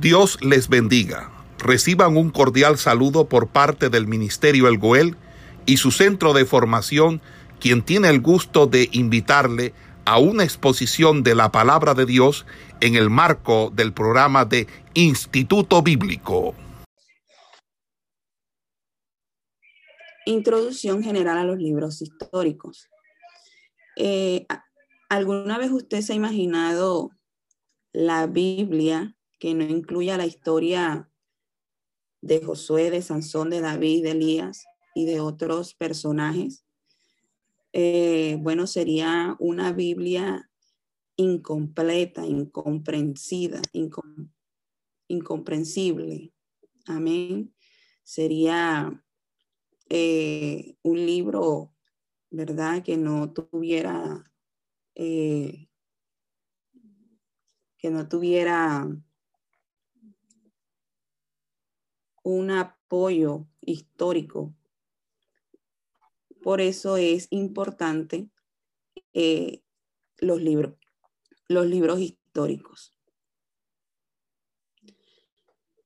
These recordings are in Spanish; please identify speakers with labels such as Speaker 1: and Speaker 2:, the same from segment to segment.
Speaker 1: Dios les bendiga. Reciban un cordial saludo por parte del Ministerio El Goel y su centro de formación, quien tiene el gusto de invitarle a una exposición de la palabra de Dios en el marco del programa de Instituto Bíblico.
Speaker 2: Introducción general a los libros históricos. Eh, ¿Alguna vez usted se ha imaginado la Biblia que no incluya la historia de Josué, de Sansón, de David, de Elías y de otros personajes? Eh, bueno, sería una Biblia incompleta, incomprensida, incomprensible. Amén. Sería eh, un libro, ¿verdad? Que no tuviera, eh, que no tuviera un apoyo histórico. Por eso es importante eh, los libros, los libros históricos.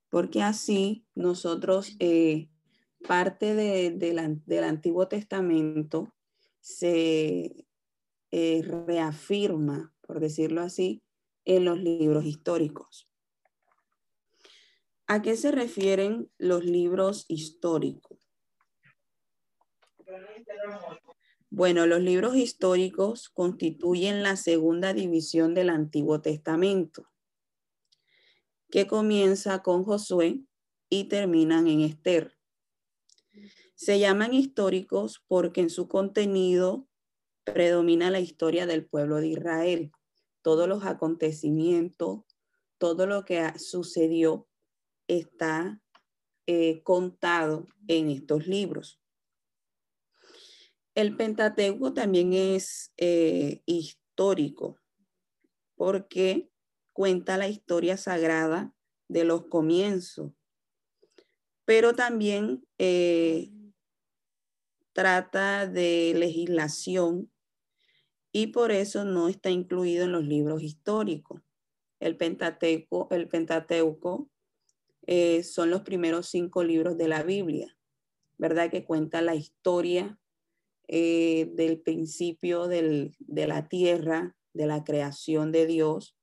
Speaker 2: Porque así nosotros, eh, parte del Antiguo Testamento se eh, reafirma, por decirlo así, en los libros históricos. ¿A qué se refieren los libros históricos? Bueno, los libros históricos constituyen la segunda división del Antiguo Testamento, que comienza con Josué y terminan en Esther. Se llaman históricos porque en su contenido predomina la historia del pueblo de Israel, todos los acontecimientos, todo lo que sucedió está eh, contado en estos libros. El Pentateuco también es eh, histórico porque cuenta la historia sagrada de los comienzos, pero también eh, trata de legislación y por eso no está incluido en los libros históricos. El Pentateuco, el Pentateuco eh, son los primeros cinco libros de la Biblia, ¿verdad? Que cuenta la historia eh, del principio de la tierra, de la creación de Dios.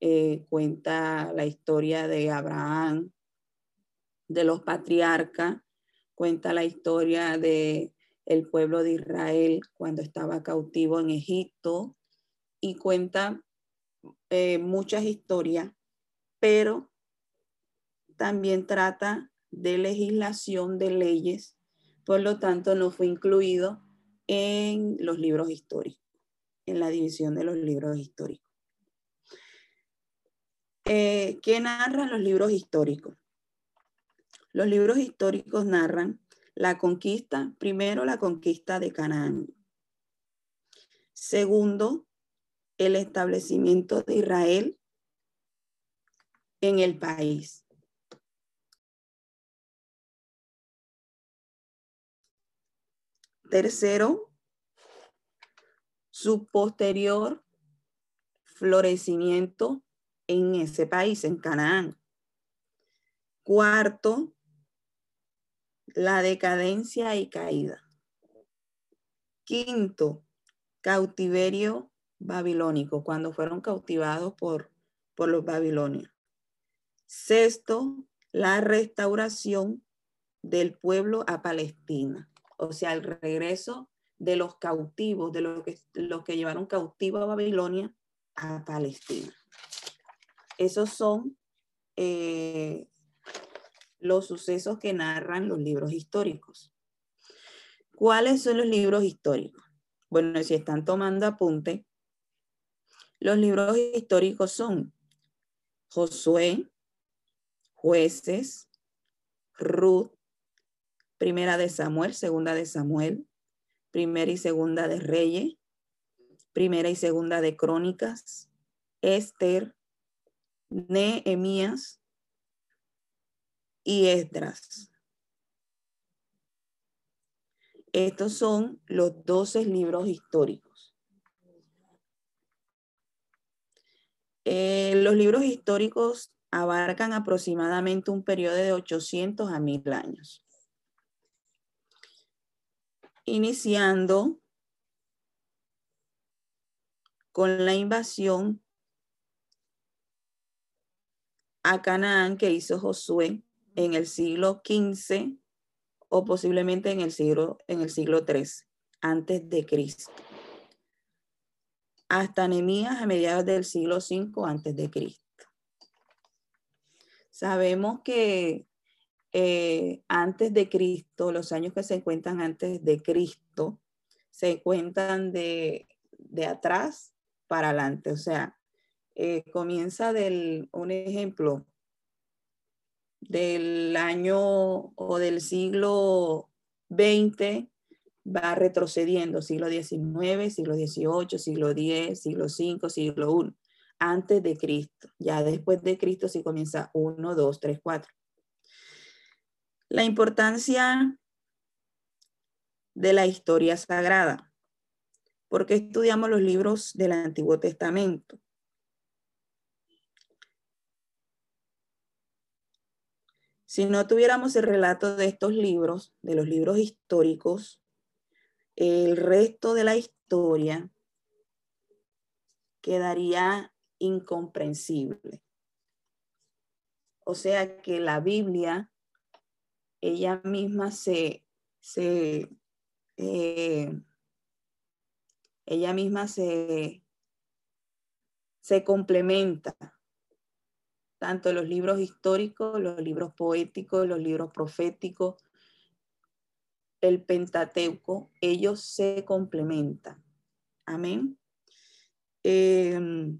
Speaker 2: Eh, cuenta la historia de Abraham, de los patriarcas, cuenta la historia de el pueblo de Israel cuando estaba cautivo en Egipto y cuenta muchas historias, pero también trata de legislación de leyes, por lo tanto no fue incluido en los libros históricos, en la división de los libros históricos. Eh, ¿Qué narran los libros históricos? Los libros históricos narran la conquista, primero la conquista de Canaán. Segundo, el establecimiento de Israel en el país. Tercero, su posterior florecimiento en ese país, en Canaán. Cuarto, la decadencia y caída. Quinto, cautiverio babilónico, cuando fueron cautivados por, por los babilonios. Sexto, la restauración del pueblo a Palestina o sea, el regreso de los cautivos, de los que, los que llevaron cautivo a Babilonia a Palestina. Esos son eh, los sucesos que narran los libros históricos. ¿Cuáles son los libros históricos? Bueno, si están tomando apunte, los libros históricos son Josué, jueces, Ruth, Primera de Samuel, segunda de Samuel, primera y segunda de Reyes, primera y segunda de Crónicas, Esther, Nehemías y Esdras. Estos son los doce libros históricos. Eh, los libros históricos abarcan aproximadamente un periodo de 800 a 1000 años. Iniciando con la invasión a Canaán que hizo Josué en el siglo XV o posiblemente en el siglo, en el siglo XIII, antes de Cristo. Hasta Nehemías a mediados del siglo V antes de Cristo. Sabemos que eh, antes de Cristo, los años que se cuentan antes de Cristo, se cuentan de, de atrás para adelante. O sea, eh, comienza del, un ejemplo, del año o del siglo XX, va retrocediendo, siglo XIX, siglo XVIII, siglo X, siglo V, siglo I, antes de Cristo. Ya después de Cristo sí comienza 1, 2, 3, 4. La importancia de la historia sagrada. ¿Por qué estudiamos los libros del Antiguo Testamento? Si no tuviéramos el relato de estos libros, de los libros históricos, el resto de la historia quedaría incomprensible. O sea que la Biblia, ella misma se, se eh, ella misma se, se complementa tanto los libros históricos, los libros poéticos, los libros proféticos, el Pentateuco, ellos se complementan. Amén. Em,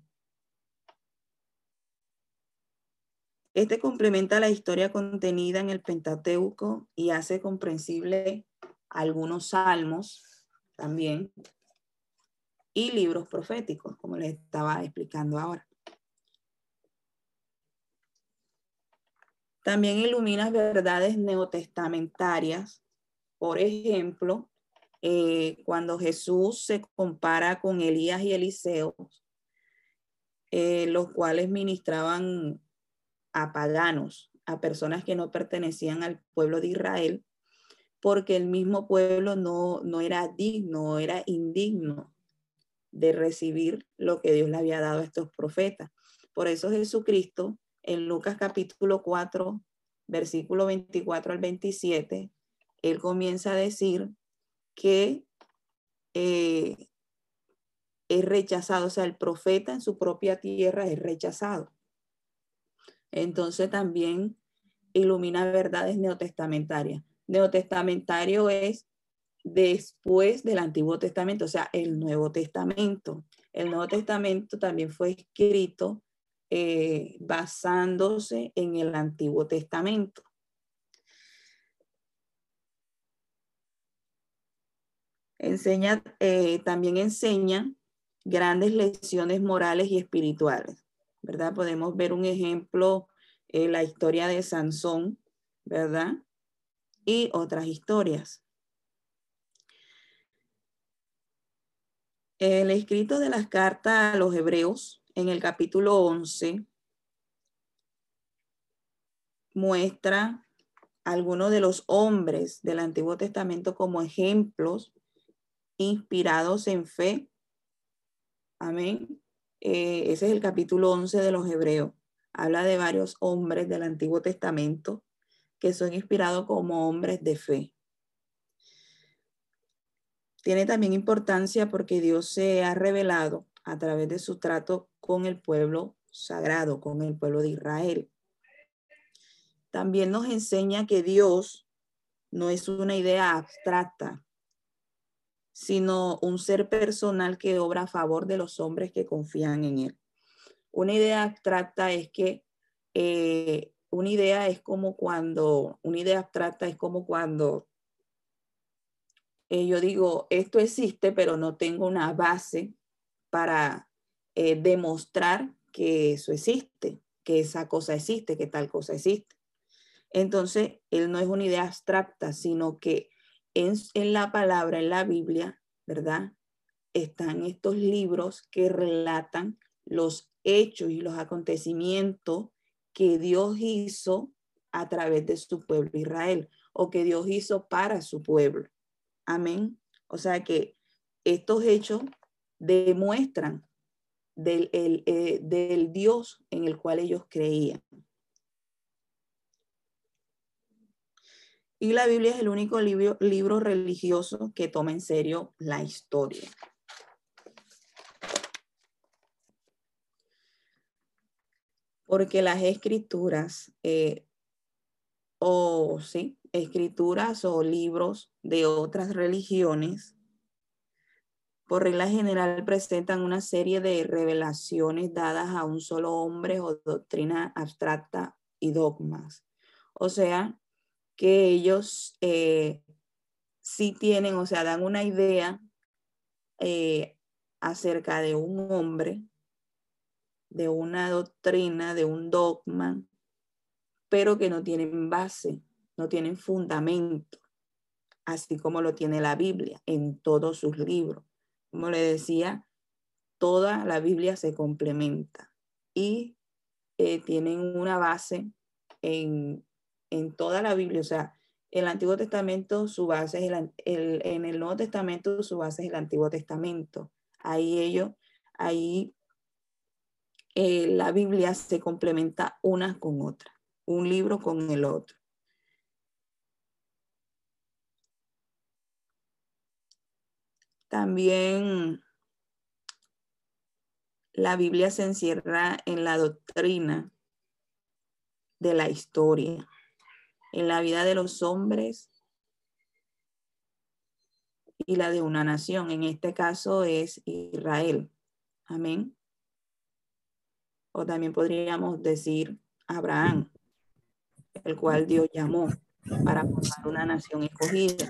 Speaker 2: este complementa la historia contenida en el Pentateuco y hace comprensible algunos salmos también y libros proféticos, como les estaba explicando ahora. También ilumina verdades neotestamentarias. Por ejemplo, eh, cuando Jesús se compara con Elías y Eliseo, eh, los cuales ministraban a paganos, a personas que no pertenecían al pueblo de Israel, porque el mismo pueblo no, no era digno, era indigno de recibir lo que Dios le había dado a estos profetas. Por eso Jesucristo en Lucas capítulo 4, versículo 24 al 27, él comienza a decir que eh, es rechazado, o sea, el profeta en su propia tierra es rechazado. Entonces también ilumina verdades neotestamentarias. Neotestamentario es después del Antiguo Testamento, o sea, el Nuevo Testamento. El Nuevo Testamento también fue escrito eh, basándose en el Antiguo Testamento. Enseña, eh, también enseña grandes lecciones morales y espirituales, ¿verdad? Podemos ver un ejemplo en la historia de Sansón, ¿verdad? Y otras historias. El escrito de las cartas a los hebreos en el capítulo 11 muestra algunos de los hombres del Antiguo Testamento como ejemplos inspirados en fe. Amén. Eh, ese es el capítulo 11 de los Hebreos. Habla de varios hombres del Antiguo Testamento que son inspirados como hombres de fe. Tiene también importancia porque Dios se ha revelado a través de su trato con el pueblo sagrado, con el pueblo de Israel. También nos enseña que Dios no es una idea abstracta, sino un ser personal que obra a favor de los hombres que confían en Él. Una idea abstracta es que eh, una idea es como cuando, una idea abstracta es como cuando eh, yo digo, esto existe, pero no tengo una base para eh, demostrar que eso existe, que esa cosa existe, que tal cosa existe. Entonces, él no es una idea abstracta, sino que en, en la palabra, en la Biblia, ¿verdad? Están estos libros que relatan los hechos y los acontecimientos que Dios hizo a través de su pueblo Israel o que Dios hizo para su pueblo. Amén. O sea que estos hechos demuestran del, eh, del Dios en el cual ellos creían. Y la Biblia es el único libro, religioso que toma en serio la historia. Porque las escrituras, eh, o sí, escrituras o libros de otras religiones, por regla general presentan una serie de revelaciones dadas a un solo hombre o doctrina abstracta y dogmas. O sea, que ellos eh, sí tienen, o sea, dan una idea eh, acerca de un hombre, de una doctrina, de un dogma, pero que no tienen base, no tienen fundamento, así como lo tiene la Biblia en todos sus libros. Como le decía, toda la Biblia se complementa y eh, tienen una base en en toda la Biblia, o sea, el Antiguo Testamento, su base es el, en el Nuevo Testamento, su base es el Antiguo Testamento. Ahí ellos, ahí eh, la Biblia se complementa una con otra, un libro con el otro. También la Biblia se encierra en la doctrina de la historia en la vida de los hombres y la de una nación. En este caso es Israel. Amén. O también podríamos decir Abraham, el cual Dios llamó para formar una nación escogida.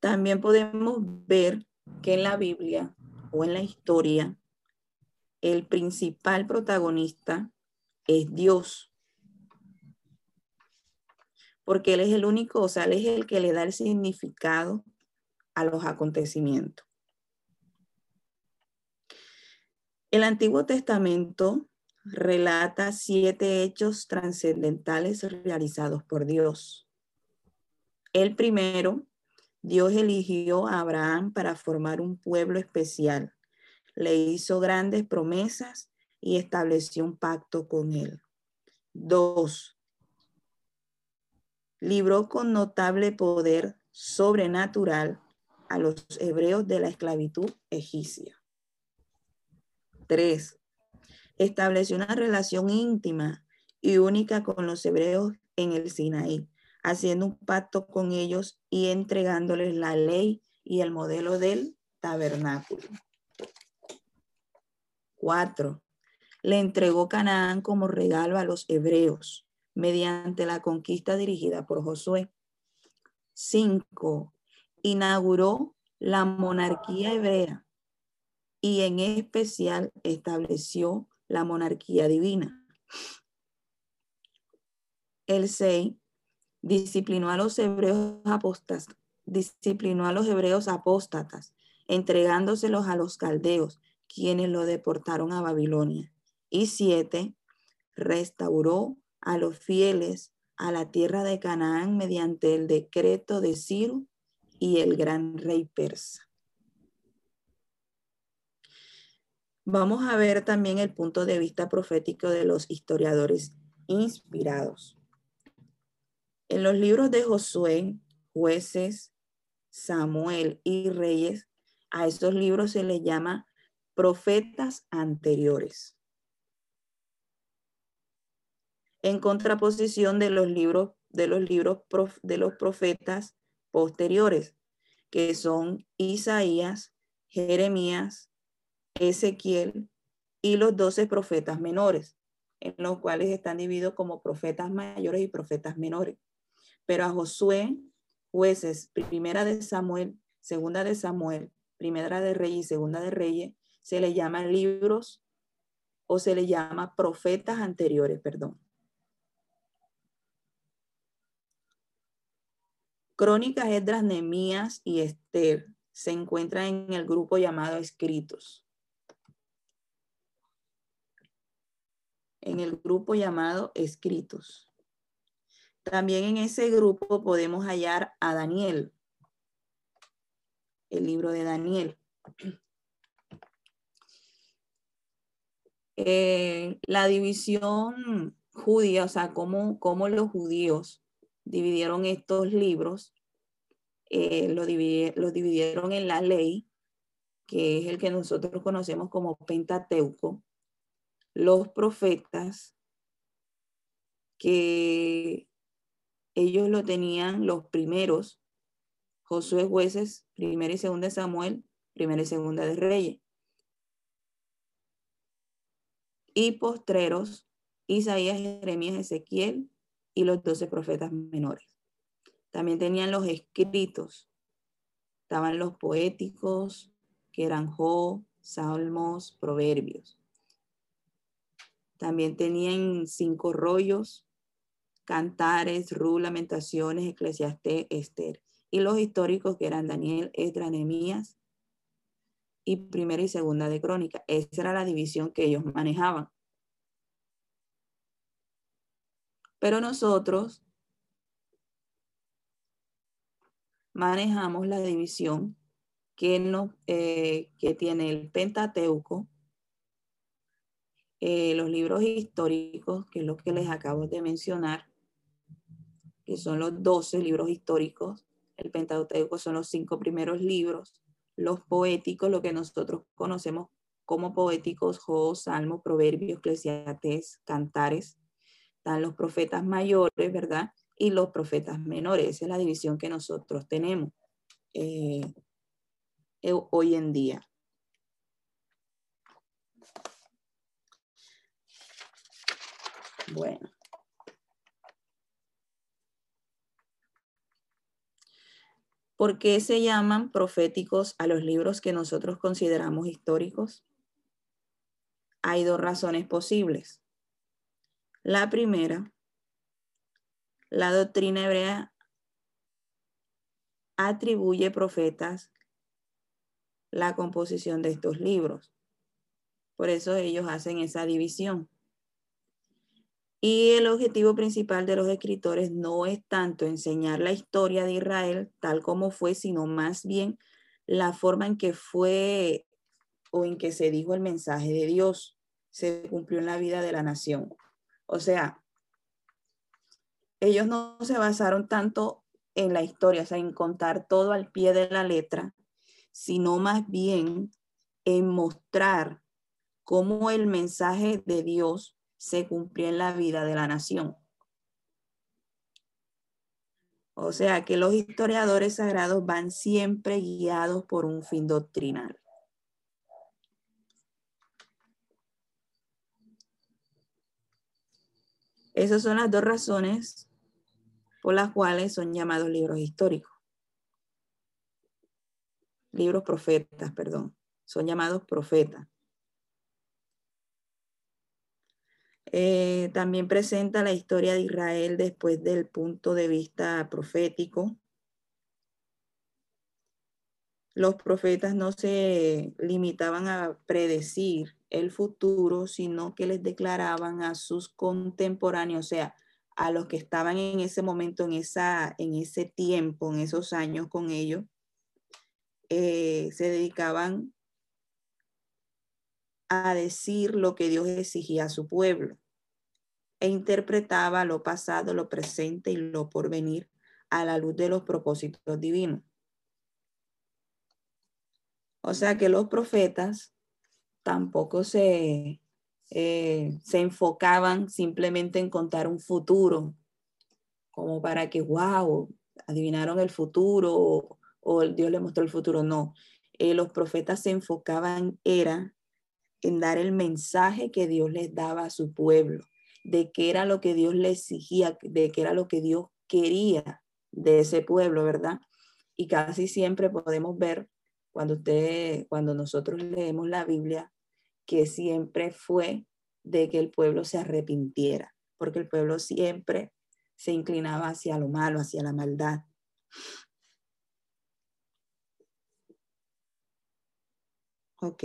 Speaker 2: También podemos ver que en la Biblia o en la historia, el principal protagonista es Dios. Porque Él es el único, o sea, Él es el que le da el significado a los acontecimientos. El Antiguo Testamento relata siete hechos trascendentales realizados por Dios. El primero, Dios eligió a Abraham para formar un pueblo especial. Le hizo grandes promesas y estableció un pacto con él. Dos, libró con notable poder sobrenatural a los hebreos de la esclavitud egipcia. Tres, estableció una relación íntima y única con los hebreos en el Sinaí, haciendo un pacto con ellos y entregándoles la ley y el modelo del tabernáculo. Cuatro, le entregó Canaán como regalo a los hebreos mediante la conquista dirigida por Josué. 5. Inauguró la monarquía hebrea y en especial estableció la monarquía divina. El 6. Disciplinó a los hebreos apóstatas, disciplinó a los hebreos apóstatas, entregándoselos a los caldeos, quienes lo deportaron a Babilonia. Y restauró a los fieles a la tierra de Canaán mediante el decreto de Ciro y el gran rey persa. Vamos a ver también el punto de vista profético de los historiadores inspirados. En los libros de Josué, jueces, Samuel y reyes, a esos libros se les llama profetas anteriores. En contraposición de los libros de los libros de los profetas posteriores, que son Isaías, Jeremías, Ezequiel y los doce profetas menores, en los cuales están divididos como profetas mayores y profetas menores. Pero a Josué, jueces, primera de Samuel, segunda de Samuel, primera de Reyes y segunda de Reyes, se le llaman libros o se le llama profetas anteriores, perdón. Crónicas, Esdras, Nemías y Esther se encuentran en el grupo llamado Escritos. en el grupo llamado escritos. También en ese grupo podemos hallar a Daniel, el libro de Daniel. Eh, la división judía, o sea, cómo, cómo los judíos dividieron estos libros, eh, los dividieron en la ley, que es el que nosotros conocemos como Pentateuco, los profetas, que ellos lo tenían los primeros, Josué jueces, primera y segunda de Samuel, primera y segunda de Reyes. Y postreros, Isaías, Jeremías, Ezequiel y los doce profetas menores. También tenían los escritos, estaban los poéticos, que eran Jo, Salmos, Proverbios. También tenían cinco rollos, Cantares, Ru, Lamentaciones, Eclesiastés, Esther. Y los históricos que eran Daniel, Esdras, Nehemías y primera y segunda de Crónica. Esa era la división que ellos manejaban. Pero nosotros manejamos la división que, eh, tiene el Pentateuco, eh, los libros históricos, que es lo que les acabo de mencionar, que son los 12 libros históricos. El Pentateuco son los cinco primeros libros. Los poéticos, lo que nosotros conocemos como poéticos, Jo, Salmo, Proverbios, Eclesiastés, Cantares. Están los profetas mayores, ¿verdad? Y los profetas menores. Esa es la división que nosotros tenemos eh, eh, hoy en día. Bueno. ¿Por qué se llaman proféticos a los libros que nosotros consideramos históricos? Hay dos razones posibles. La primera, la doctrina hebrea atribuye profetas la composición de estos libros. Por eso ellos hacen esa división. Y el objetivo principal de los escritores no es tanto enseñar la historia de Israel tal como fue, sino más bien la forma en que fue o en que se dijo el mensaje de Dios, se cumplió en la vida de la nación. O sea, ellos no se basaron tanto en la historia, o sea, en contar todo al pie de la letra, sino más bien en mostrar cómo el mensaje de Dios se cumplió en la vida de la nación. O sea que los historiadores sagrados van siempre guiados por un fin doctrinal. Esas son las dos razones por las cuales son llamados libros históricos. Libros profetas, perdón. Son llamados profetas. Eh, también presenta la historia de Israel después del punto de vista profético. Los profetas no se limitaban a predecir el futuro, sino que les declaraban a sus contemporáneos, o sea, a los que estaban en ese momento, en, esa, en ese tiempo, en esos años con ellos, eh, se dedicaban a decir lo que Dios exigía a su pueblo e interpretaba lo pasado, lo presente y lo porvenir a la luz de los propósitos divinos. O sea que los profetas tampoco se, eh, se enfocaban simplemente en contar un futuro, como para que, wow, adivinaron el futuro o, Dios le mostró el futuro. No, eh, los profetas se enfocaban era en dar el mensaje que Dios les daba a su pueblo, de qué era lo que Dios les exigía, de qué era lo que Dios quería de ese pueblo, ¿verdad? Y casi siempre podemos ver cuando usted, cuando nosotros leemos la Biblia, que siempre fue de que el pueblo se arrepintiera, porque el pueblo siempre se inclinaba hacia lo malo, hacia la maldad. Ok.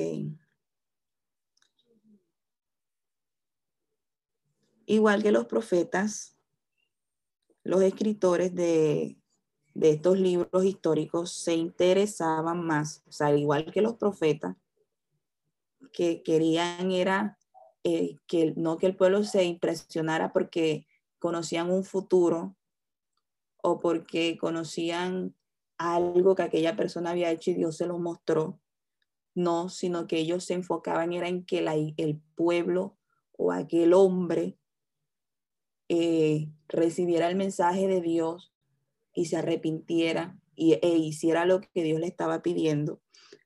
Speaker 2: Igual que los profetas, los escritores de, estos libros históricos se interesaban más, o sea, igual que los profetas, que querían era eh, que no que el pueblo se impresionara porque conocían un futuro o porque conocían algo que aquella persona había hecho y Dios se lo mostró. No, sino que ellos se enfocaban era en que el pueblo o aquel hombre eh, recibiera el mensaje de Dios y se arrepintiera y, e hiciera lo que Dios le estaba pidiendo.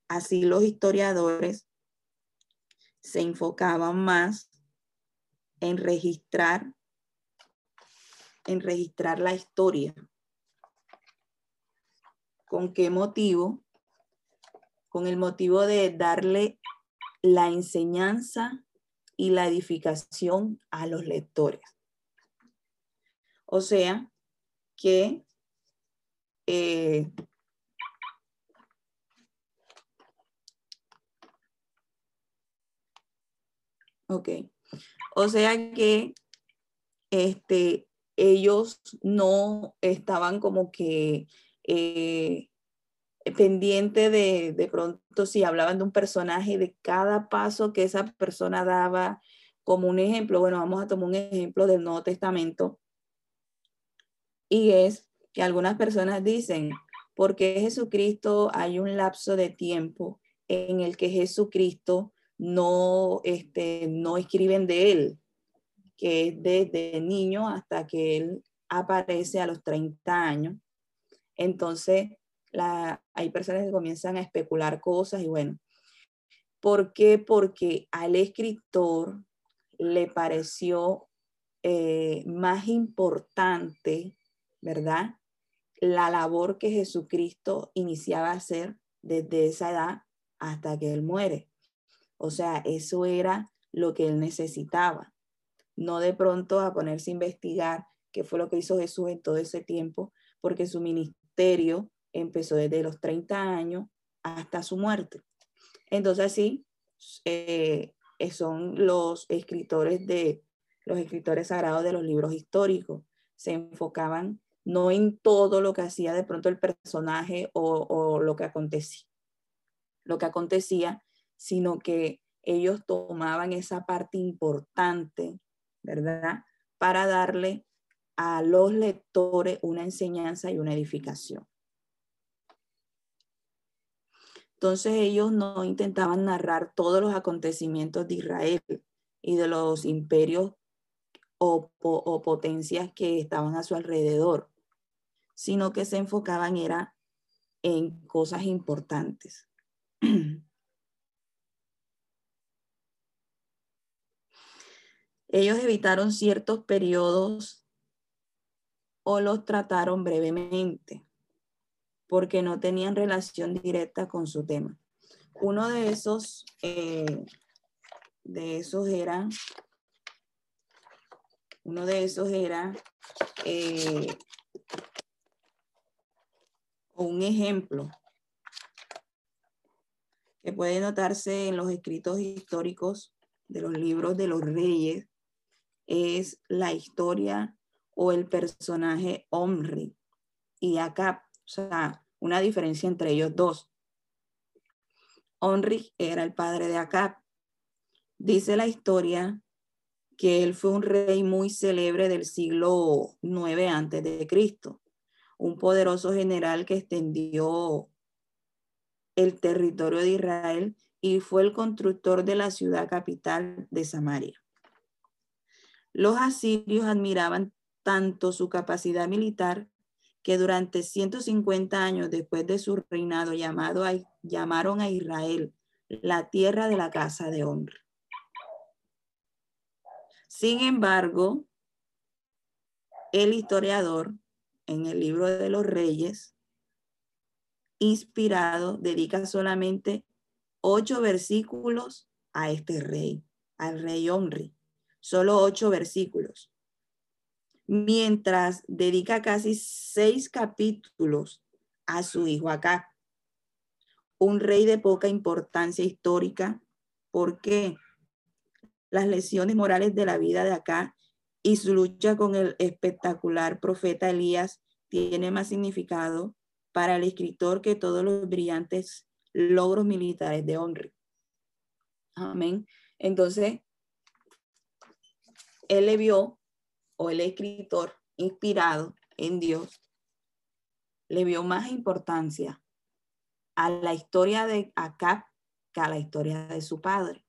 Speaker 2: Así los historiadores se enfocaban más en registrar, en registrar la historia. ¿Con qué motivo? Con el motivo de darle la enseñanza y la edificación a los lectores. O sea, que eh, ok. O sea que este, ellos no estaban como que eh, pendiente de, de pronto si hablaban de un personaje, de cada paso que esa persona daba, como un ejemplo, bueno, vamos a tomar un ejemplo del Nuevo Testamento, y es que algunas personas dicen, porque Jesucristo hay un lapso de tiempo en el que Jesucristo no, este, no escriben de él, que es desde niño hasta que él aparece a los 30 años. Entonces, la, hay personas que comienzan a especular cosas y bueno, ¿por qué? Porque al escritor le pareció eh, más importante ¿verdad? La labor que Jesucristo iniciaba a hacer desde esa edad hasta que Él muere. O sea, eso era lo que Él necesitaba. No de pronto a ponerse a investigar qué fue lo que hizo Jesús en todo ese tiempo, porque su ministerio empezó desde los 30 años hasta su muerte. Entonces, sí, eh, son los escritores de los escritores sagrados de los libros históricos. Se enfocaban no en todo lo que hacía de pronto el personaje o, lo que acontecía, lo que acontecía, sino que ellos tomaban esa parte importante, ¿verdad? Para darle a los lectores una enseñanza y una edificación. Entonces ellos no intentaban narrar todos los acontecimientos de Israel y de los imperios o, potencias que estaban a su alrededor, sino que se enfocaban era en cosas importantes. Ellos evitaron ciertos periodos o los trataron brevemente porque no tenían relación directa con su tema. Uno de esos, eh, de esos era, uno de esos era eh, un ejemplo que puede notarse en los escritos históricos de los libros de los reyes es la historia o el personaje Omri y Acab, o sea, una diferencia entre ellos dos. Omri era el padre de Acab. Dice la historia que él fue un rey muy célebre del siglo 9 antes de Cristo un poderoso general que extendió el territorio de Israel y fue el constructor de la ciudad capital de Samaria. Los asirios admiraban tanto su capacidad militar que durante 150 años después de su reinado llamado llamaron a Israel la tierra de la casa de hombre. Sin embargo, el historiador en el libro de los reyes, inspirado, dedica solamente ocho versículos a este rey, al rey Omri. Solo ocho versículos. Mientras dedica casi seis capítulos a su hijo acá. Un rey de poca importancia histórica, porque las lesiones morales de la vida de acá y su lucha con el espectacular profeta Elías tiene más significado para el escritor que todos los brillantes logros militares de Henry. Amén. Entonces, él le vio, o el escritor inspirado en Dios, le vio más importancia a la historia de Acab que a la historia de su padre.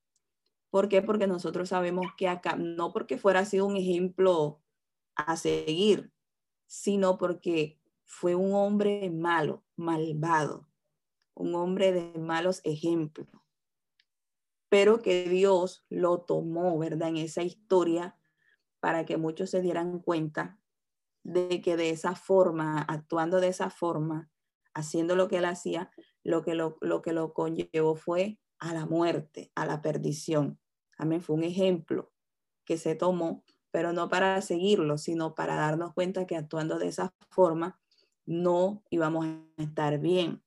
Speaker 2: ¿Por qué? Porque nosotros sabemos que Acab, no porque fuera sido un ejemplo a seguir, sino porque fue un hombre malo, malvado, un hombre de malos ejemplos, pero que Dios lo tomó, ¿verdad? En esa historia para que muchos se dieran cuenta de que de esa forma, actuando de esa forma, haciendo lo que él hacía, lo que lo, lo que lo conllevó fue a la muerte, a la perdición. Amén, fue un ejemplo que se tomó, pero no para seguirlo, sino para darnos cuenta que actuando de esa forma no íbamos a estar bien.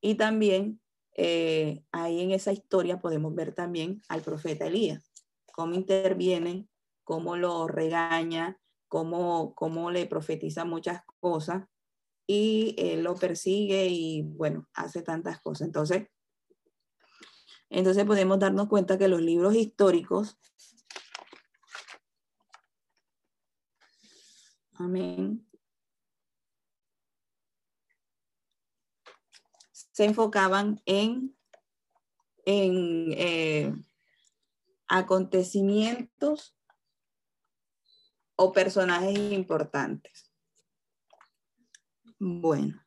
Speaker 2: Y también eh, ahí en esa historia podemos ver también al profeta Elías, cómo interviene, cómo lo regaña, cómo, cómo le profetiza muchas cosas y lo persigue y bueno, hace tantas cosas. Entonces, entonces podemos darnos cuenta que los libros históricos, amén, se enfocaban en, en eh, acontecimientos o personajes importantes. Bueno.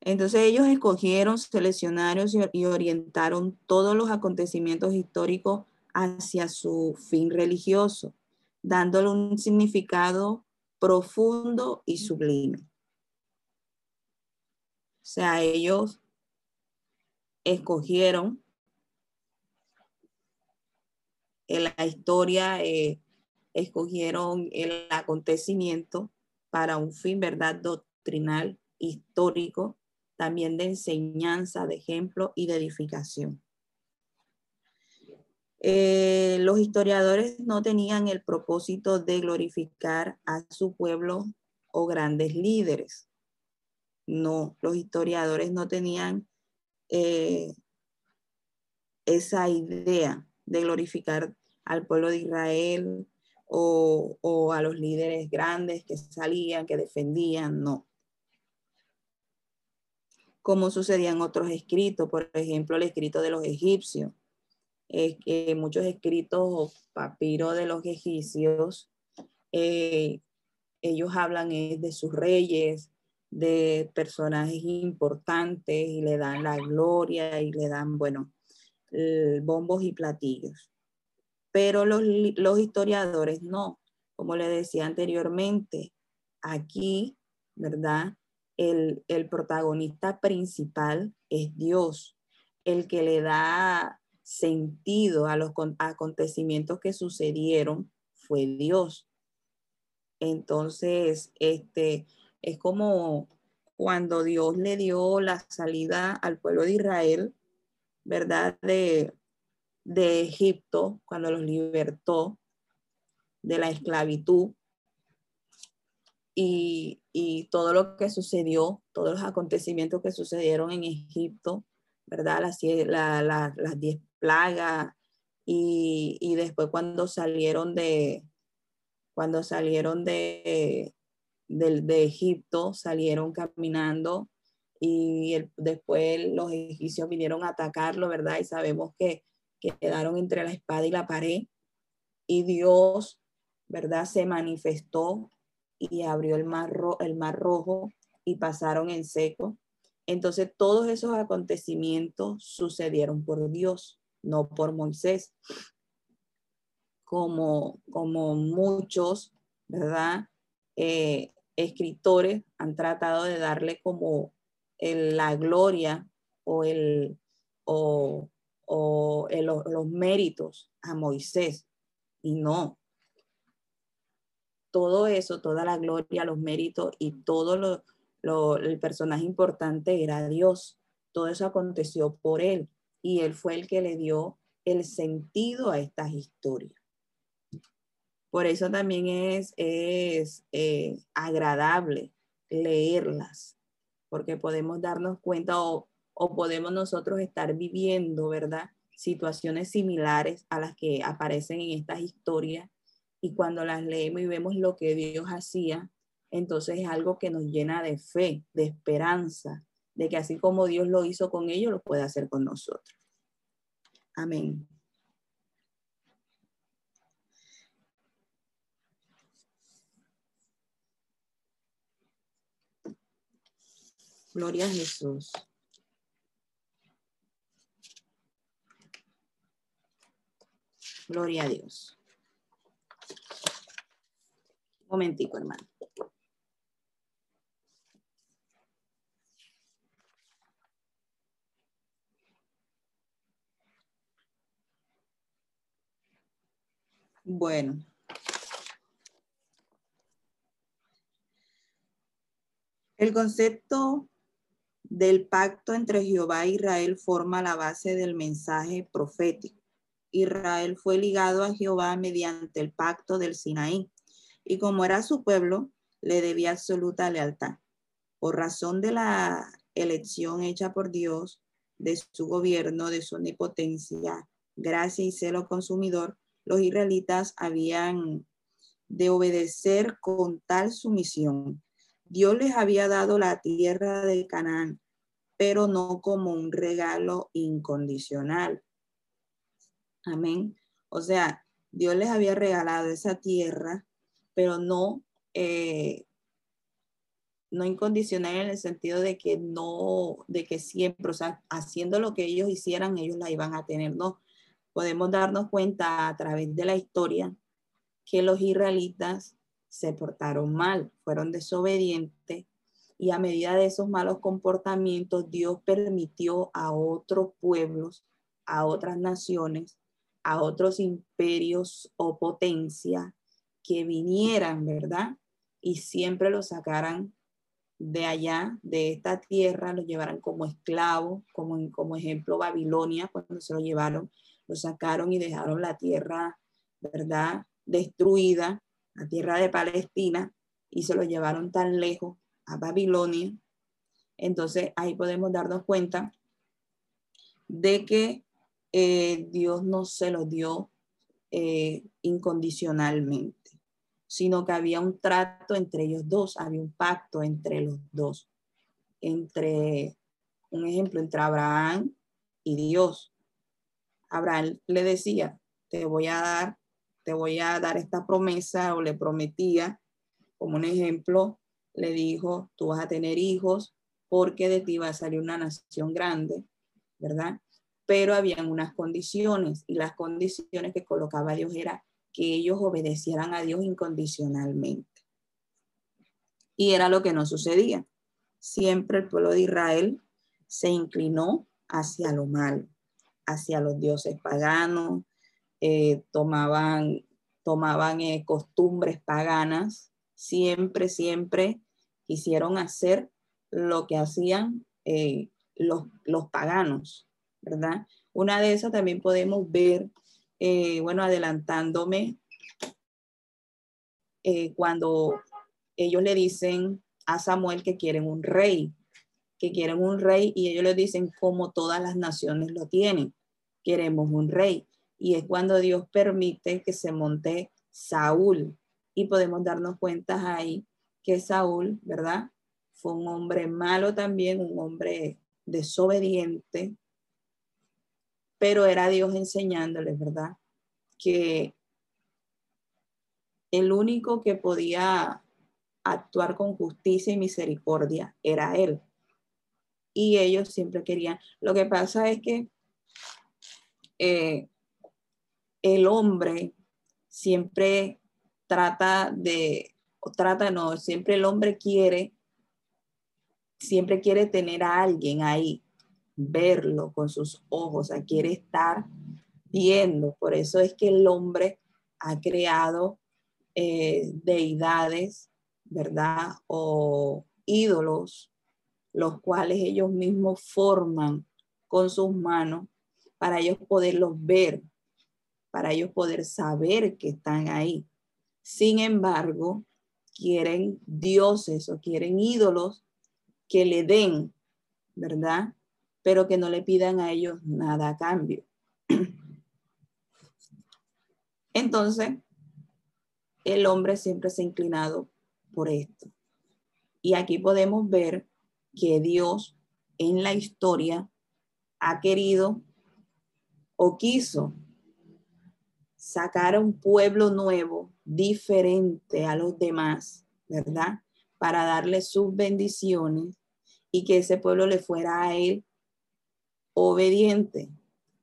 Speaker 2: Entonces ellos escogieron, seleccionaron y orientaron todos los acontecimientos históricos hacia su fin religioso, dándole un significado profundo y sublime. O sea, ellos escogieron en la historia, eh, escogieron el acontecimiento para un fin, ¿verdad? Doctrinal, histórico, también de enseñanza, de ejemplo y de edificación. Eh, los historiadores no tenían el propósito de glorificar a su pueblo o grandes líderes. No, los historiadores no tenían eh, esa idea de glorificar al pueblo de Israel o, a los líderes grandes que salían, que defendían, no. Como sucedía en otros escritos, por ejemplo, el escrito de los egipcios. Muchos escritos o papiros de los egipcios, eh, ellos hablan de sus reyes, de personajes importantes y le dan la gloria y le dan, bueno, bombos y platillos. Pero los, los historiadores no, como le decía anteriormente, aquí, ¿verdad? El, el protagonista principal es Dios, el que le da sentido a los acontecimientos que sucedieron fue Dios. Entonces, este, es como cuando Dios le dio la salida al pueblo de Israel, ¿verdad? De, de Egipto, cuando los libertó de la esclavitud. Y, y, todo lo que sucedió, todos los acontecimientos que sucedieron en Egipto, ¿verdad? Las, la, las diez plaga y, después cuando salieron de, cuando salieron de, de, Egipto, salieron caminando y después los egipcios vinieron a atacarlo, ¿verdad? Y sabemos que, quedaron entre la espada y la pared y Dios, ¿verdad? Se manifestó y abrió el mar, el mar rojo y pasaron en seco. Entonces todos esos acontecimientos sucedieron por Dios no por Moisés, como, como muchos, ¿verdad? Eh, escritores han tratado de darle como la gloria o, el, o, los méritos a Moisés. Y no. Todo eso, toda la gloria, los méritos y todo lo, el personaje importante era Dios. todo eso aconteció por él y él fue el que le dio el sentido a estas historias. Por eso también es, es eh, agradable leerlas, porque podemos darnos cuenta o, o podemos nosotros estar viviendo, ¿verdad? Situaciones similares a las que aparecen en estas historias y cuando las leemos y vemos lo que Dios hacía, entonces es algo que nos llena de fe, de esperanza, de que así como Dios lo hizo con ellos, lo puede hacer con nosotros. Amén. Gloria a Jesús. Gloria a Dios. Un momentico, hermano. Bueno. El concepto del pacto entre Jehová e Israel forma la base del mensaje profético. Israel fue ligado a Jehová mediante el pacto del Sinaí y como era su pueblo, le debía absoluta lealtad. Por razón de la elección hecha por Dios, de su gobierno, de su omnipotencia, gracia y celo consumidor, los israelitas habían de obedecer con tal sumisión. Dios les había dado la tierra de Canaán, pero no como un regalo incondicional. Amén. O sea, Dios les había regalado esa tierra, pero no, eh, no incondicional en el sentido de que no, de que siempre, o sea, haciendo lo que ellos hicieran, ellos la iban a tener, no, podemos darnos cuenta a través de la historia que los israelitas se portaron mal, fueron desobedientes y a medida de esos malos comportamientos Dios permitió a otros pueblos, a otras naciones, a otros imperios o potencias que vinieran, ¿verdad? Y siempre los sacaran de allá, de esta tierra, los llevaran como esclavos, como, como ejemplo Babilonia, cuando se lo llevaron lo sacaron y dejaron la tierra, ¿verdad? Destruida, la tierra de Palestina, y se lo llevaron tan lejos a Babilonia. Entonces ahí podemos darnos cuenta de que eh, Dios no se lo dio eh, incondicionalmente, sino que había un trato entre ellos dos, había un pacto entre los dos, entre, un ejemplo, entre Abraham y Dios. Abraham le decía, te voy a dar, te voy a dar esta promesa o le prometía, como un ejemplo, le dijo, tú vas a tener hijos porque de ti va a salir una nación grande, ¿verdad? Pero habían unas condiciones y las condiciones que colocaba Dios era que ellos obedecieran a Dios incondicionalmente. Y era lo que no sucedía. Siempre el pueblo de Israel se inclinó hacia lo malo hacia los dioses paganos, eh, tomaban, tomaban eh, costumbres paganas, siempre, siempre quisieron hacer lo que hacían eh, los, los, paganos, ¿verdad? Una de esas también podemos ver, bueno, adelantándome, cuando ellos le dicen a Samuel que quieren un rey, que quieren un rey y ellos le dicen como todas las naciones lo tienen queremos un rey. Y es cuando Dios permite que se monte Saúl. Y podemos darnos cuenta ahí que Saúl, ¿verdad? Fue un hombre malo también, un hombre desobediente, pero era Dios enseñándoles, ¿verdad? Que el único que podía actuar con justicia y misericordia era Él. Y ellos siempre querían. Lo que pasa es que eh, el hombre siempre trata de, o trata no, siempre el hombre quiere, siempre quiere tener a alguien ahí, verlo con sus ojos, o quiere estar viendo. Por eso es que el hombre ha creado eh, deidades, ¿verdad? O ídolos los cuales ellos mismos forman con sus manos para ellos poderlos ver, para ellos poder saber que están ahí. Sin embargo, quieren dioses o quieren ídolos que le den, ¿verdad? Pero que no le pidan a ellos nada a cambio. Entonces, el hombre siempre se ha inclinado por esto. Y aquí podemos ver que Dios en la historia ha querido o quiso sacar a un pueblo nuevo, diferente a los demás, ¿verdad? Para darle sus bendiciones y que ese pueblo le fuera a él obediente,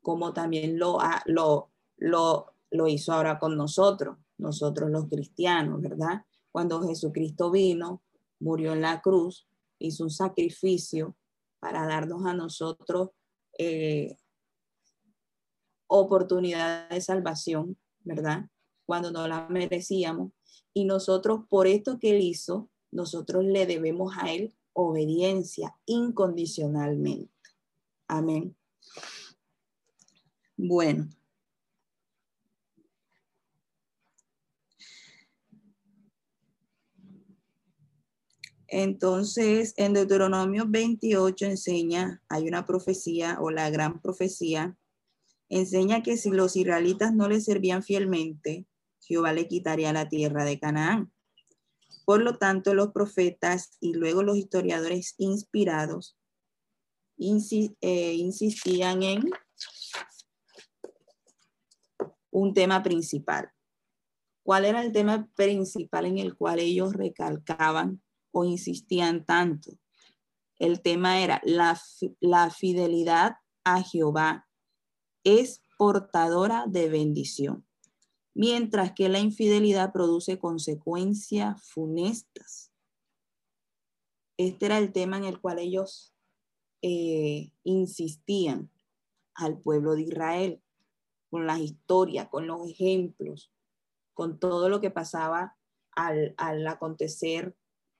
Speaker 2: como también lo, lo, lo, hizo ahora con nosotros, nosotros los cristianos, ¿verdad? Cuando Jesucristo vino, murió en la cruz, hizo un sacrificio para darnos a nosotros eh, oportunidad de salvación, ¿verdad? Cuando no la merecíamos. Y nosotros, por esto que él hizo, nosotros le debemos a él obediencia incondicionalmente. Amén. Bueno. Entonces, en Deuteronomio 28 enseña, hay una profecía o la gran profecía, enseña que si los israelitas no le servían fielmente, Jehová le quitaría la tierra de Canaán. Por lo tanto, los profetas y luego los historiadores inspirados eh, insistían en un tema principal. ¿Cuál era el tema principal en el cual ellos recalcaban o insistían tanto. El tema era la, la fidelidad a Jehová es portadora de bendición, mientras que la infidelidad produce consecuencias funestas. Este era el tema en el cual ellos eh, insistían al pueblo de Israel, con las historias, con los ejemplos, con todo lo que pasaba al, al acontecer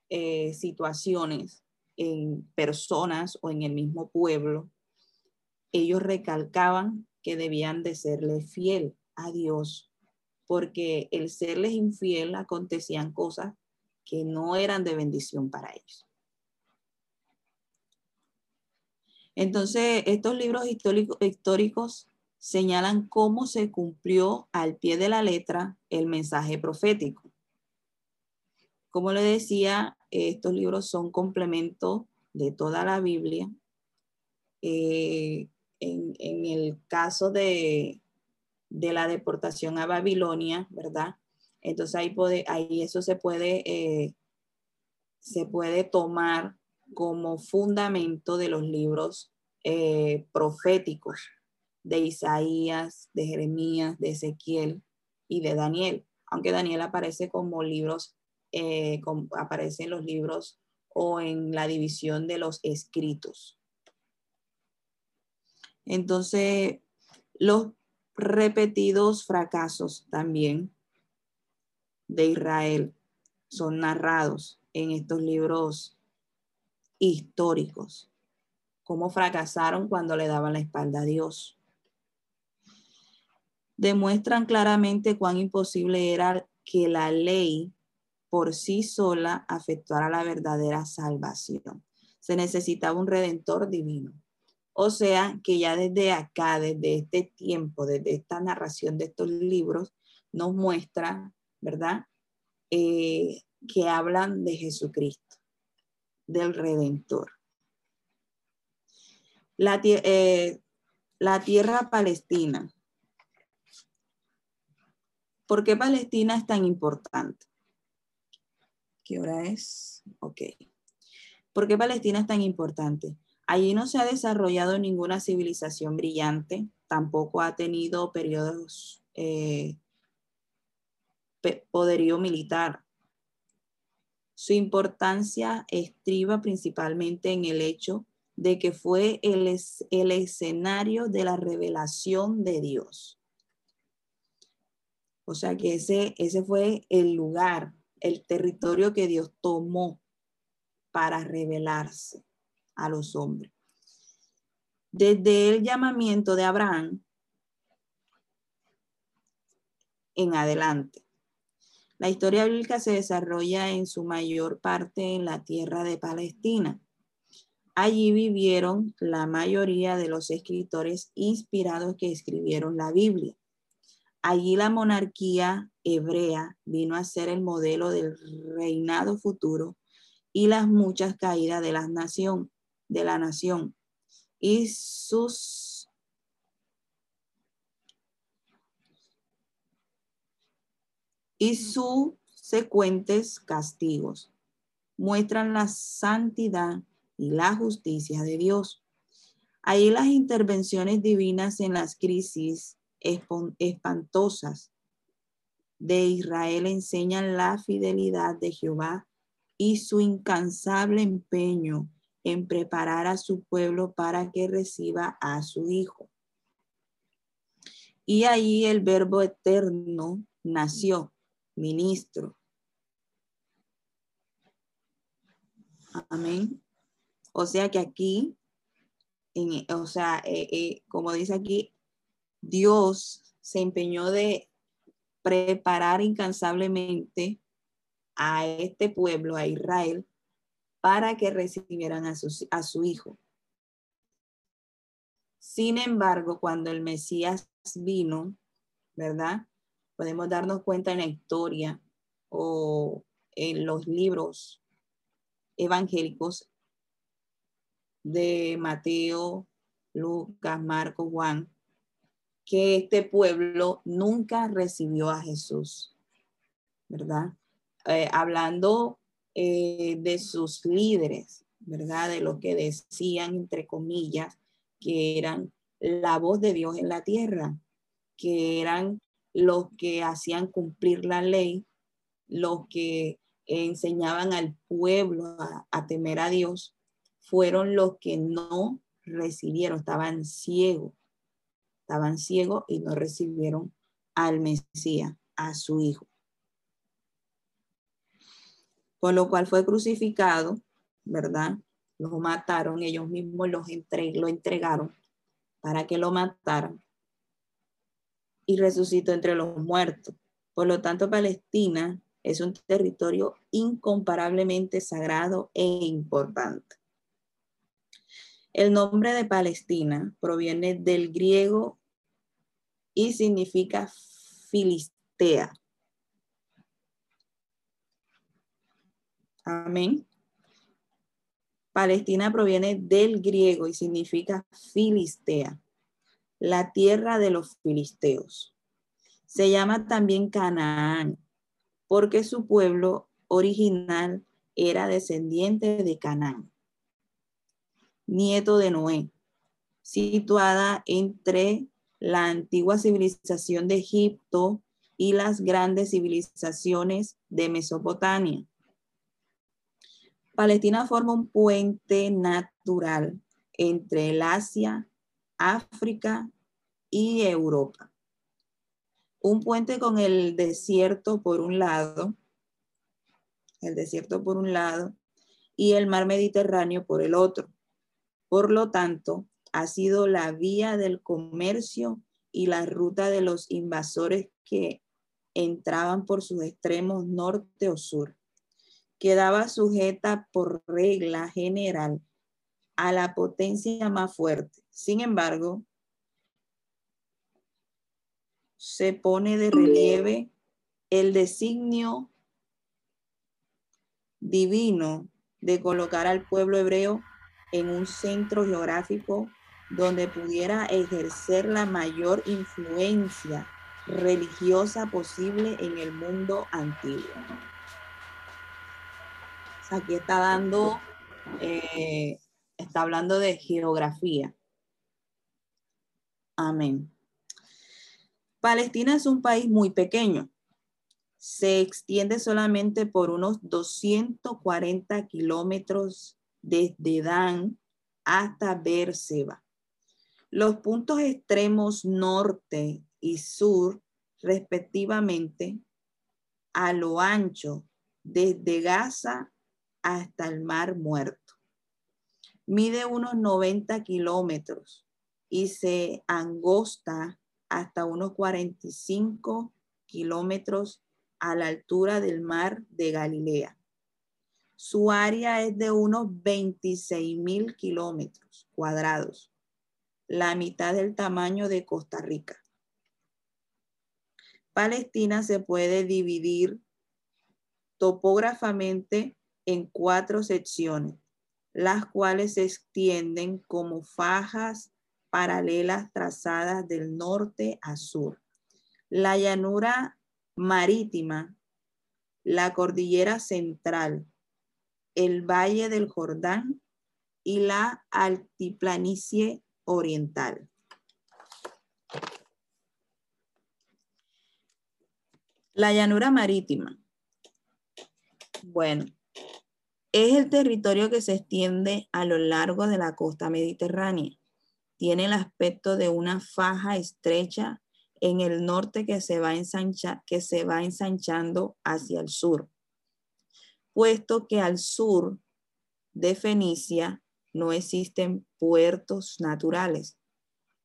Speaker 2: eh, situaciones en personas o en el mismo pueblo, ellos recalcaban que debían de serle fiel a Dios, porque el serles infiel acontecían cosas que no eran de bendición para ellos. Entonces, estos libros históricos señalan cómo se cumplió al pie de la letra el mensaje profético. Como le decía, estos libros son complemento de toda la Biblia. Eh, en, el caso de, la deportación a Babilonia, ¿verdad? Entonces ahí, puede, ahí eso se puede, eh, se puede tomar como fundamento de los libros eh, proféticos de Isaías, de Jeremías, de Ezequiel y de Daniel, aunque Daniel aparece como libros eh, en los libros o en la división de los escritos. Entonces, los repetidos fracasos también de Israel son narrados en estos libros históricos. Cómo fracasaron cuando le daban la espalda a Dios. Demuestran claramente cuán imposible era que la ley por sí sola a la verdadera salvación. Se necesitaba un redentor divino. O sea que ya desde acá, desde este tiempo, desde esta narración de estos libros, nos muestra, ¿verdad? Eh, que hablan de Jesucristo, del Redentor. La, eh, la tierra palestina. ¿Por qué Palestina es tan importante? ¿Qué hora es? Ok. ¿Por qué Palestina es tan importante? Allí no se ha desarrollado ninguna civilización brillante, tampoco ha tenido periodos eh, poderío militar. Su importancia estriba principalmente en el hecho de que fue el, el escenario de la revelación de Dios. O sea que ese, ese fue el lugar el territorio que Dios tomó para revelarse. A los hombres. Desde el llamamiento de Abraham en adelante. La historia bíblica se desarrolla en su mayor parte en la tierra de Palestina. Allí vivieron la mayoría de los escritores inspirados que escribieron la Biblia. Allí la monarquía hebrea vino a ser el modelo del reinado futuro y las muchas caídas de la nación, de la nación y sus y sus secuentes castigos muestran la santidad y la justicia de Dios. Ahí las intervenciones divinas en las crisis espantosas de Israel enseñan la fidelidad de Jehová y su incansable empeño en preparar a su pueblo para que reciba a su Hijo. Y ahí el Verbo eterno nació, ministro. Amén. O sea que aquí, en, o sea, eh, eh, como dice aquí, Dios se empeñó de preparar incansablemente a este pueblo, a Israel, para que recibieran a su, a su hijo. Sin embargo, cuando el Mesías vino, ¿verdad? Podemos darnos cuenta en la historia o en los libros evangélicos de Mateo, Lucas, Marcos, Juan, que este pueblo nunca recibió a Jesús, ¿verdad? Eh, hablando eh, de sus líderes, ¿verdad? De lo que decían, entre comillas, que eran la voz de Dios en la tierra, que eran los que hacían cumplir la ley, los que enseñaban al pueblo a temer a Dios, fueron los que no recibieron, estaban ciegos, estaban ciegos y no recibieron al Mesías, a su Hijo por lo cual fue crucificado, ¿verdad? Lo mataron, ellos mismos los lo entregaron para que lo mataran y resucitó entre los muertos. Por lo tanto, Palestina es un territorio incomparablemente sagrado e importante. El nombre de Palestina proviene del griego y significa Filistea, Amén. Palestina proviene del griego y significa Filistea, la tierra de los filisteos. Se llama también Canaán, porque su pueblo original era descendiente de Canaán, nieto de Noé, situada entre la antigua civilización de Egipto y las grandes civilizaciones de Mesopotamia. Palestina forma un puente natural entre el Asia, África y Europa. Un puente con el desierto por un lado, el desierto por un lado, y el mar Mediterráneo por el otro. Por lo tanto, ha sido la vía del comercio y la ruta de los invasores que entraban por sus extremos norte o sur quedaba sujeta por regla general a la potencia más fuerte. Sin embargo, se pone de relieve el designio divino de colocar al pueblo hebreo en un centro geográfico donde pudiera ejercer la mayor influencia religiosa posible en el mundo antiguo. Aquí está dando, eh, está hablando de geografía. Amén. Palestina es un país muy pequeño. Se extiende solamente por unos 240 kilómetros desde Dan hasta Berseba. Los puntos extremos norte y sur, respectivamente, a lo ancho, desde Gaza hasta el mar muerto. Mide unos 90 kilómetros y se angosta hasta unos 45 kilómetros a la altura del mar de Galilea. Su área es de unos 26 mil kilómetros cuadrados, la mitad del tamaño de Costa Rica. Palestina se puede dividir topógrafamente en cuatro secciones, las cuales se extienden como fajas paralelas trazadas del norte a sur. La llanura marítima, la cordillera central, el valle del Jordán y la altiplanicie oriental. La llanura marítima. Bueno, es el territorio que se extiende a lo largo de la costa mediterránea. Tiene el aspecto de una faja estrecha en el norte que se va, que se va ensanchando hacia el sur, puesto que al sur de Fenicia no existen puertos naturales.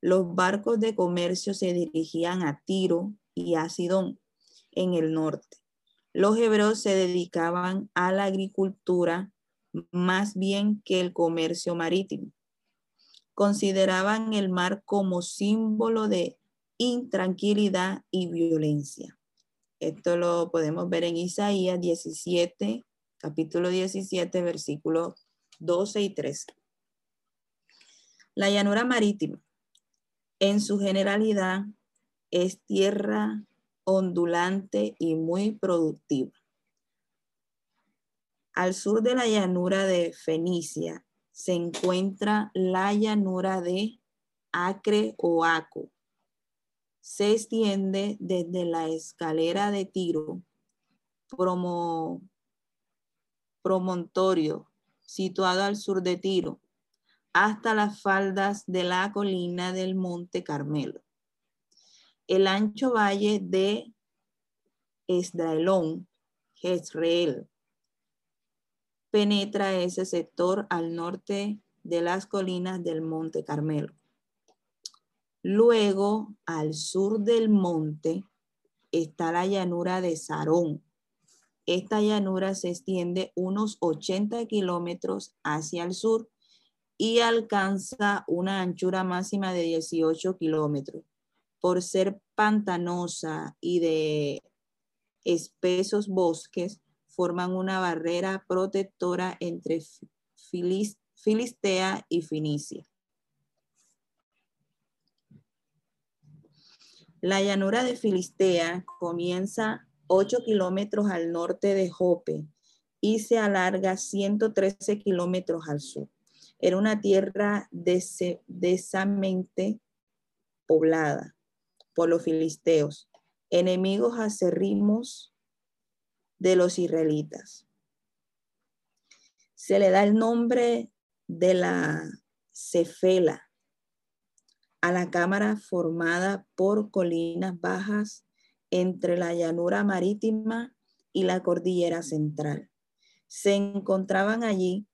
Speaker 2: Los barcos de comercio se dirigían a Tiro y a Sidón en el norte. Los hebreos se dedicaban a la agricultura más bien que el comercio marítimo. Consideraban el mar como símbolo de intranquilidad y violencia. Esto lo podemos ver en Isaías 17, capítulo 17, versículos 12 y 13. La llanura marítima, en su generalidad, es tierra ondulante y muy productiva. Al sur de la llanura de Fenicia se encuentra la llanura de Acre o Aco, se extiende desde la escalera de Tiro, promontorio situado al sur de Tiro, hasta las faldas de la colina del Monte Carmelo. El ancho valle de Esdraelón, Jezreel, penetra ese sector al norte de las colinas del Monte Carmelo. Luego, al sur del monte, está la llanura de Sarón. Esta llanura se extiende unos 80 kilómetros hacia el sur y alcanza una anchura máxima de 18 kilómetros. Por ser pantanosa y de espesos bosques, forman una barrera protectora entre Filistea y Finicia. La llanura de Filistea comienza 8 kilómetros al norte de Jope y se alarga 113 kilómetros al sur. Era una tierra densamente poblada por los filisteos, enemigos acerrimos de los israelitas. Se le da el nombre de la Cefela, a la cámara formada por colinas bajas entre la llanura marítima y la cordillera central. Se encontraban allí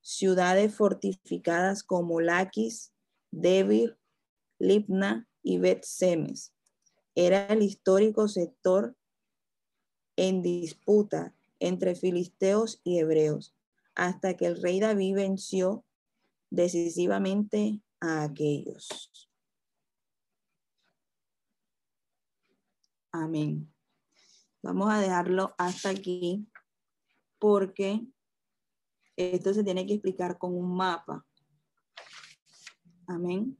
Speaker 2: ciudades fortificadas como Laquis, Debir, Libna y Bet-Semes. Era el histórico sector en disputa entre filisteos y hebreos, hasta que el rey David venció decisivamente a aquellos. Amén. Vamos a dejarlo hasta aquí porque esto se tiene que explicar con un mapa. Amén.